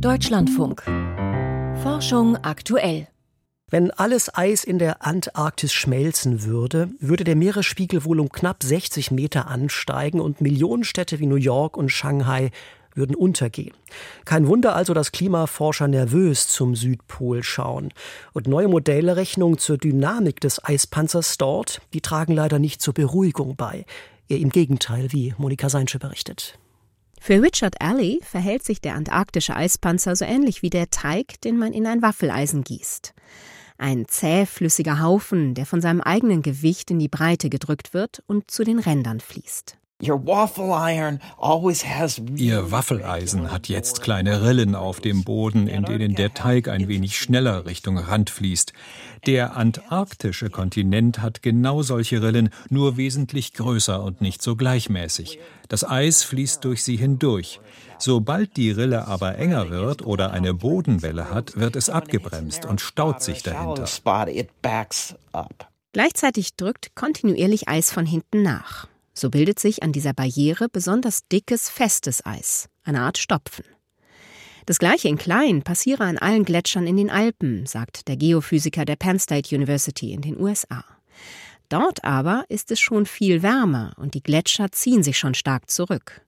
Deutschlandfunk. Forschung aktuell. Wenn alles Eis in der Antarktis schmelzen würde, würde der Meeresspiegel wohl um knapp 60 Meter ansteigen und Millionenstädte wie New York und Shanghai würden untergehen. Kein Wunder also, dass Klimaforscher nervös zum Südpol schauen. Und neue Modellrechnungen zur Dynamik des Eispanzers dort, die tragen leider nicht zur Beruhigung bei. Eher im Gegenteil, wie Monika Seinsche berichtet. Für Richard Alley verhält sich der antarktische Eispanzer so ähnlich wie der Teig, den man in ein Waffeleisen gießt. Ein zähflüssiger Haufen, der von seinem eigenen Gewicht in die Breite gedrückt wird und zu den Rändern fließt. Ihr Waffeleisen hat jetzt kleine Rillen auf dem Boden, in denen der Teig ein wenig schneller Richtung Rand fließt. Der antarktische Kontinent hat genau solche Rillen, nur wesentlich größer und nicht so gleichmäßig. Das Eis fließt durch sie hindurch. Sobald die Rille aber enger wird oder eine Bodenwelle hat, wird es abgebremst und staut sich dahinter. Gleichzeitig drückt kontinuierlich Eis von hinten nach. So bildet sich an dieser Barriere besonders dickes, festes Eis, eine Art Stopfen. Das gleiche in klein passiere an allen Gletschern in den Alpen, sagt der Geophysiker der Penn State University in den USA. Dort aber ist es schon viel wärmer und die Gletscher ziehen sich schon stark zurück.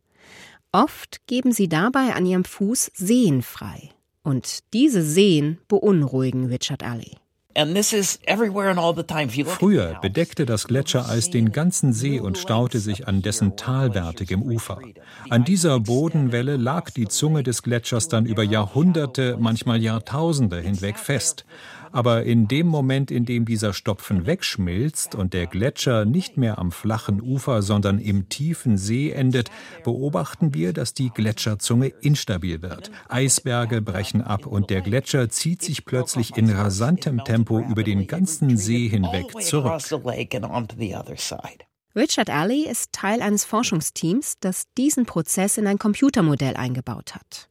Oft geben sie dabei an ihrem Fuß Seen frei. Und diese Seen beunruhigen Richard Alley. Früher bedeckte das Gletschereis den ganzen See und staute sich an dessen talwärtigem Ufer. An dieser Bodenwelle lag die Zunge des Gletschers dann über Jahrhunderte, manchmal Jahrtausende hinweg fest. Aber in dem Moment, in dem dieser Stopfen wegschmilzt und der Gletscher nicht mehr am flachen Ufer, sondern im tiefen See endet, beobachten wir, dass die Gletscherzunge instabil wird. Eisberge brechen ab und der Gletscher zieht sich plötzlich in rasantem Tempo über den ganzen See hinweg zurück. Richard Alley ist Teil eines Forschungsteams, das diesen Prozess in ein Computermodell eingebaut hat.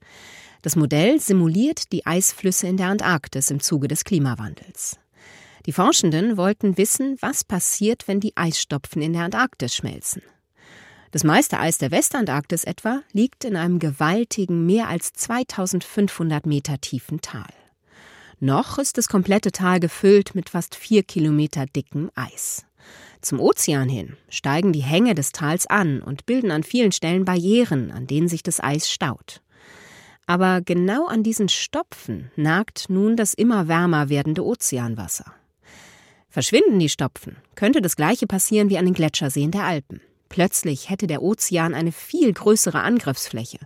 Das Modell simuliert die Eisflüsse in der Antarktis im Zuge des Klimawandels. Die Forschenden wollten wissen, was passiert, wenn die Eisstopfen in der Antarktis schmelzen. Das meiste Eis der Westantarktis etwa liegt in einem gewaltigen, mehr als 2500 Meter tiefen Tal. Noch ist das komplette Tal gefüllt mit fast vier Kilometer dickem Eis. Zum Ozean hin steigen die Hänge des Tals an und bilden an vielen Stellen Barrieren, an denen sich das Eis staut. Aber genau an diesen Stopfen nagt nun das immer wärmer werdende Ozeanwasser. Verschwinden die Stopfen, könnte das gleiche passieren wie an den Gletscherseen der Alpen. Plötzlich hätte der Ozean eine viel größere Angriffsfläche.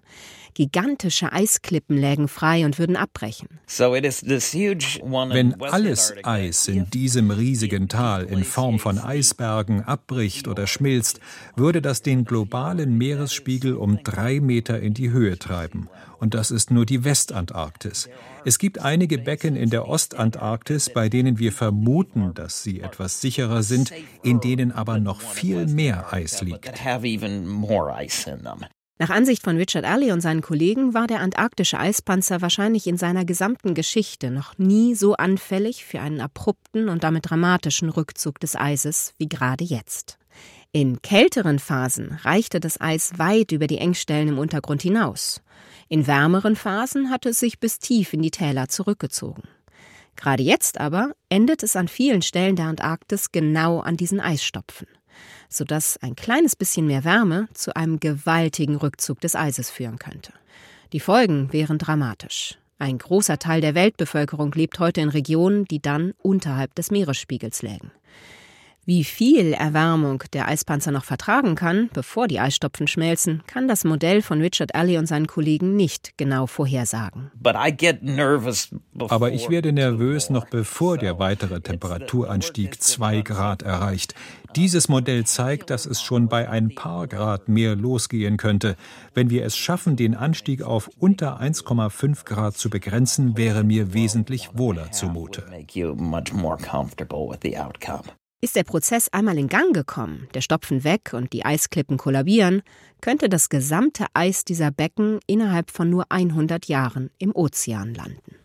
Gigantische Eisklippen lägen frei und würden abbrechen. Wenn alles Eis in diesem riesigen Tal in Form von Eisbergen abbricht oder schmilzt, würde das den globalen Meeresspiegel um drei Meter in die Höhe treiben. Und das ist nur die Westantarktis. Es gibt einige Becken in der Ostantarktis, bei denen wir vermuten, dass sie etwas sicherer sind, in denen aber noch viel mehr Eis liegt. Nach Ansicht von Richard Alley und seinen Kollegen war der antarktische Eispanzer wahrscheinlich in seiner gesamten Geschichte noch nie so anfällig für einen abrupten und damit dramatischen Rückzug des Eises wie gerade jetzt. In kälteren Phasen reichte das Eis weit über die Engstellen im Untergrund hinaus. In wärmeren Phasen hatte es sich bis tief in die Täler zurückgezogen. Gerade jetzt aber endet es an vielen Stellen der Antarktis genau an diesen Eisstopfen sodass ein kleines bisschen mehr Wärme zu einem gewaltigen Rückzug des Eises führen könnte. Die Folgen wären dramatisch. Ein großer Teil der Weltbevölkerung lebt heute in Regionen, die dann unterhalb des Meeresspiegels lägen. Wie viel Erwärmung der Eispanzer noch vertragen kann, bevor die Eisstopfen schmelzen, kann das Modell von Richard Alley und seinen Kollegen nicht genau vorhersagen. Aber ich werde nervös noch bevor der weitere Temperaturanstieg zwei Grad erreicht. Dieses Modell zeigt, dass es schon bei ein paar Grad mehr losgehen könnte. Wenn wir es schaffen, den Anstieg auf unter 1,5 Grad zu begrenzen, wäre mir wesentlich wohler zumute. Ist der Prozess einmal in Gang gekommen, der Stopfen weg und die Eisklippen kollabieren, könnte das gesamte Eis dieser Becken innerhalb von nur 100 Jahren im Ozean landen.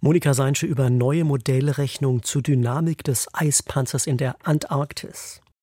Monika Seinsche über neue Modellrechnung zur Dynamik des Eispanzers in der Antarktis.